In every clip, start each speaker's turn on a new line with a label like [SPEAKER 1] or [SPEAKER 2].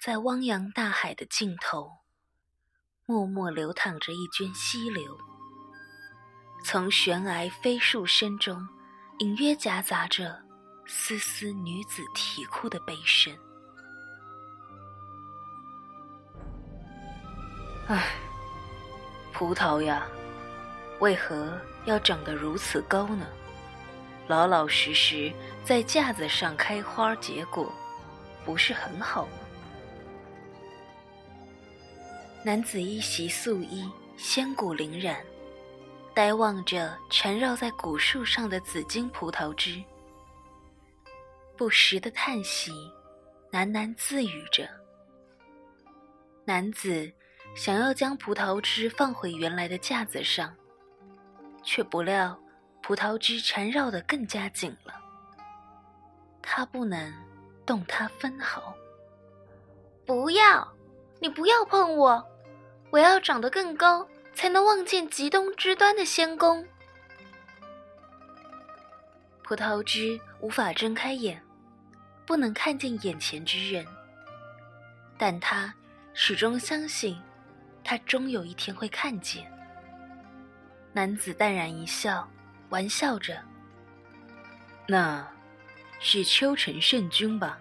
[SPEAKER 1] 在汪洋大海的尽头，默默流淌着一涓溪流，从悬崖飞树声中，隐约夹杂着丝丝女子啼哭的悲声。唉，葡萄呀，为何要长得如此高呢？老老实实在架子上开花结果，不是很好吗？男子一袭素衣，仙骨凛然，呆望着缠绕在古树上的紫金葡萄枝，不时的叹息，喃喃自语着。男子想要将葡萄枝放回原来的架子上，却不料。葡萄枝缠绕的更加紧了，他不能动它分毫。
[SPEAKER 2] 不要，你不要碰我！我要长得更高，才能望见极东之端的仙宫。
[SPEAKER 1] 葡萄枝无法睁开眼，不能看见眼前之人，但他始终相信，他终有一天会看见。男子淡然一笑。玩笑着，那是秋城圣君吧？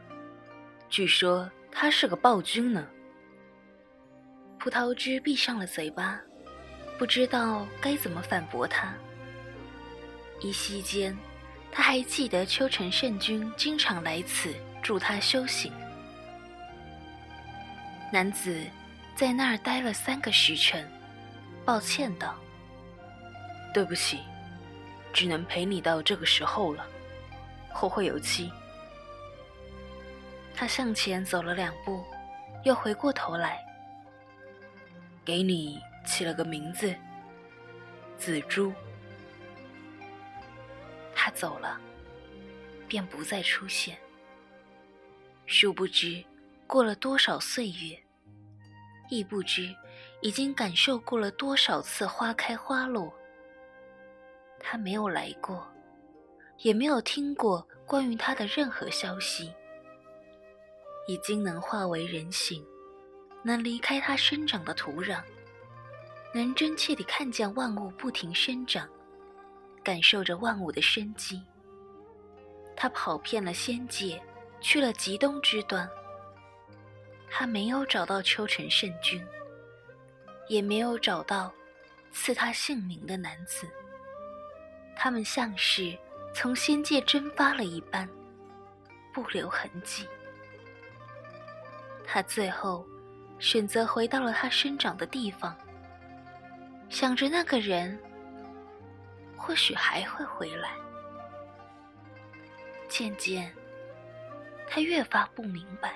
[SPEAKER 1] 据说他是个暴君呢。葡萄枝闭上了嘴巴，不知道该怎么反驳他。依稀间，他还记得秋城圣君经常来此助他修行。男子在那儿待了三个时辰，抱歉道：“对不起。”只能陪你到这个时候了，后会有期。他向前走了两步，又回过头来，给你起了个名字，紫珠。他走了，便不再出现。殊不知，过了多少岁月，亦不知已经感受过了多少次花开花落。他没有来过，也没有听过关于他的任何消息。已经能化为人形，能离开他生长的土壤，能真切地看见万物不停生长，感受着万物的生机。他跑遍了仙界，去了极东之端。他没有找到秋城圣君，也没有找到赐他姓名的男子。他们像是从仙界蒸发了一般，不留痕迹。他最后选择回到了他生长的地方，想着那个人或许还会回来。渐渐，他越发不明白，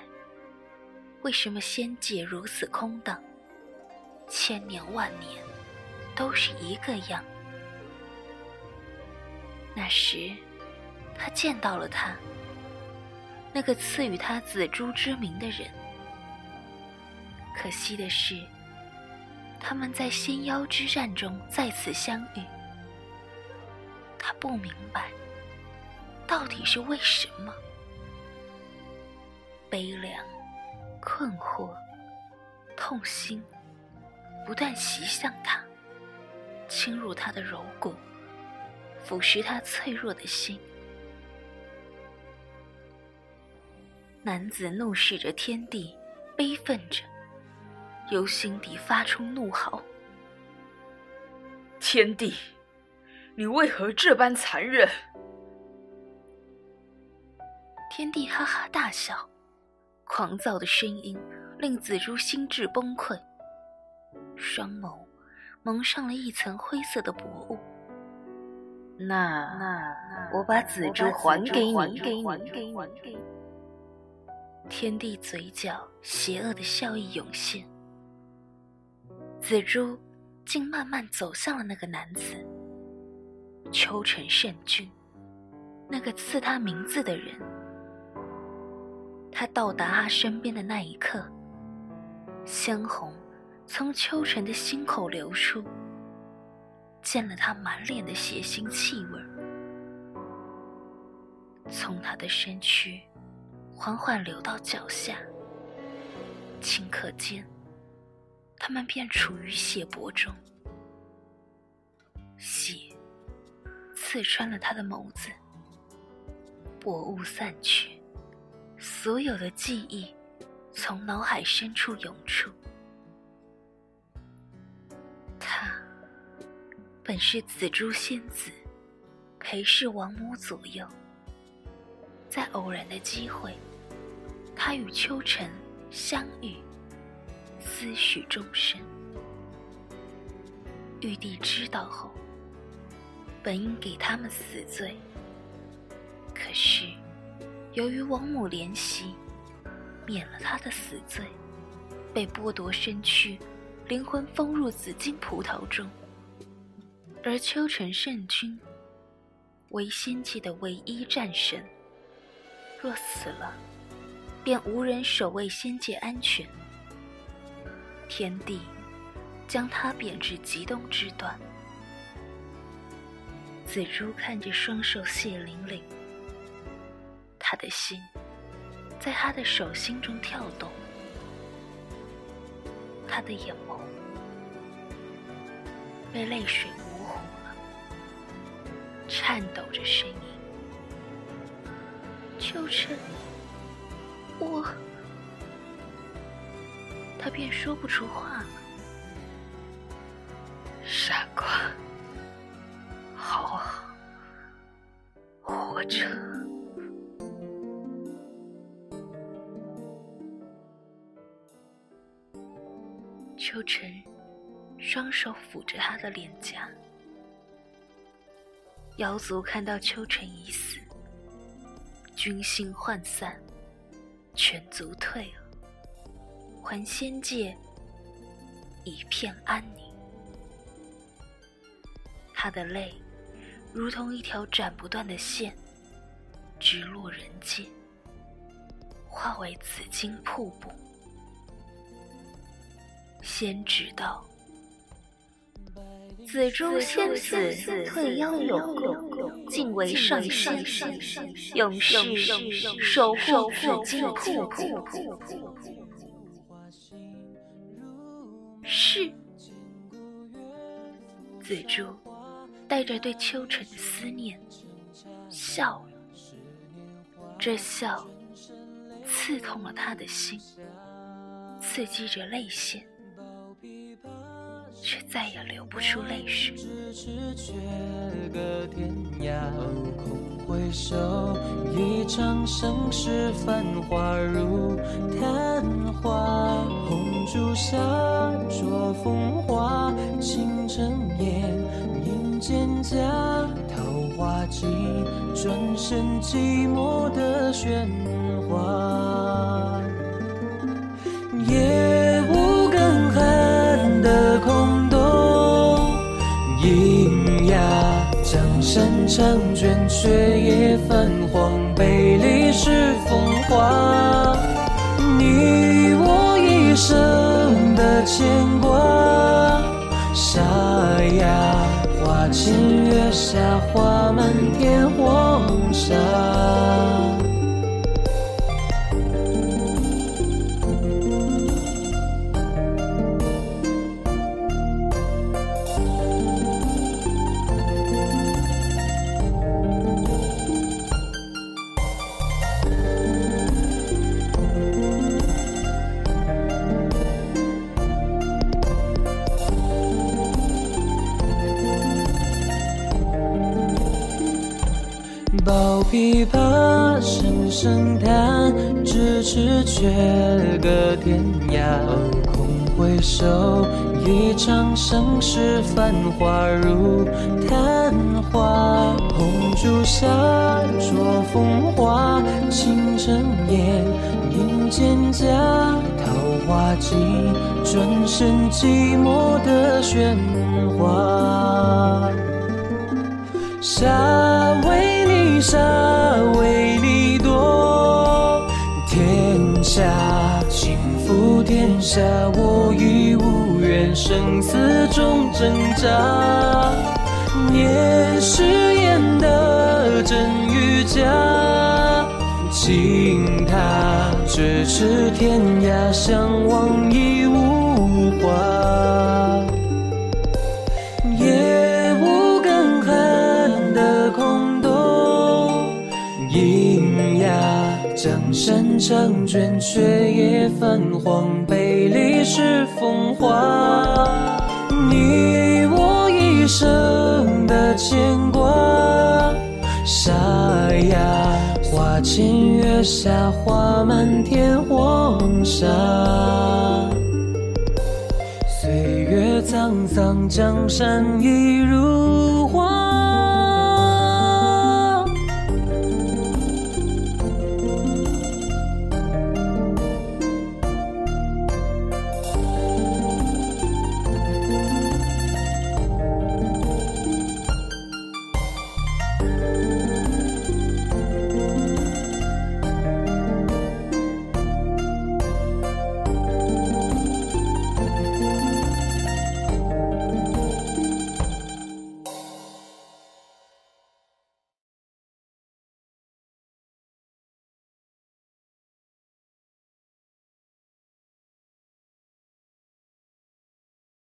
[SPEAKER 1] 为什么仙界如此空荡，千年万年都是一个样。那时，他见到了他，那个赐予他紫珠之名的人。可惜的是，他们在仙妖之战中再次相遇。他不明白，到底是为什么？悲凉、困惑、痛心，不断袭向他，侵入他的柔骨。腐蚀他脆弱的心。男子怒视着天地，悲愤着，由心底发出怒吼：“
[SPEAKER 3] 天帝，你为何这般残忍？”
[SPEAKER 1] 天帝哈哈大笑，狂躁的声音令紫珠心智崩溃，双眸蒙上了一层灰色的薄雾。那那，我把紫珠还给你。还给你。天帝嘴角邪恶的笑意涌现，紫珠竟慢慢走向了那个男子。秋城圣君，那个赐他名字的人。他到达他身边的那一刻，鲜红从秋城的心口流出。溅了他满脸的血腥气味，从他的身躯缓缓流到脚下，顷刻间，他们便处于血泊中，血刺穿了他的眸子。薄雾散去，所有的记忆从脑海深处涌出。他本是紫珠仙子，陪侍王母左右。在偶然的机会，他与秋晨相遇，思绪终身。玉帝知道后，本应给他们死罪。可是，由于王母怜惜，免了他的死罪，被剥夺身躯，灵魂封入紫金葡萄中。而秋尘圣君，为仙界的唯一战神，若死了，便无人守卫仙界安全。天帝将他贬至极东之端。紫珠看着双手血淋淋。他的心，在他的手心中跳动，他的眼眸被泪水模糊了，颤抖着声音：“
[SPEAKER 2] 秋晨，我……”
[SPEAKER 1] 他便说不出话了。
[SPEAKER 3] 傻瓜，好好活着。
[SPEAKER 1] 秋晨双手抚着他的脸颊，瑶族看到秋晨已死，军心涣散，全族退了，还仙界一片安宁。他的泪如同一条斩不断的线，直落人间，化为紫金瀑布。仙知道，
[SPEAKER 2] 紫珠仙子退妖有功，敬为上仙，永世守护紫金瀑布。
[SPEAKER 1] 是。紫珠带着对秋晨的思念，笑了。这笑刺痛了他的心，刺激着泪腺。却再也流不出泪水。
[SPEAKER 4] 回首，一场盛世繁华如昙花。红烛下，灼风华，倾城烟，影蒹葭，桃花尽，转身寂寞的喧哗。夜无更寒的空。山长卷，却也泛黄，被历史风化。你我一生牵挂。沙哑，花前月下，花满天黄沙。声声叹，咫尺却隔天涯。空回首，一场盛世繁华如昙花。红烛下，灼风花，倾城烟，影蒹葭，桃花尽，转身寂寞的喧哗。沙为你沙为下倾覆天下，我亦无缘生死中挣扎。念誓言的真与假，请他咫尺天涯，相望亦无话。山长卷，却也泛黄，被历史风化。你我一生的牵挂，沙哑。花前月下，花满天黄沙。岁月沧桑，江山一如。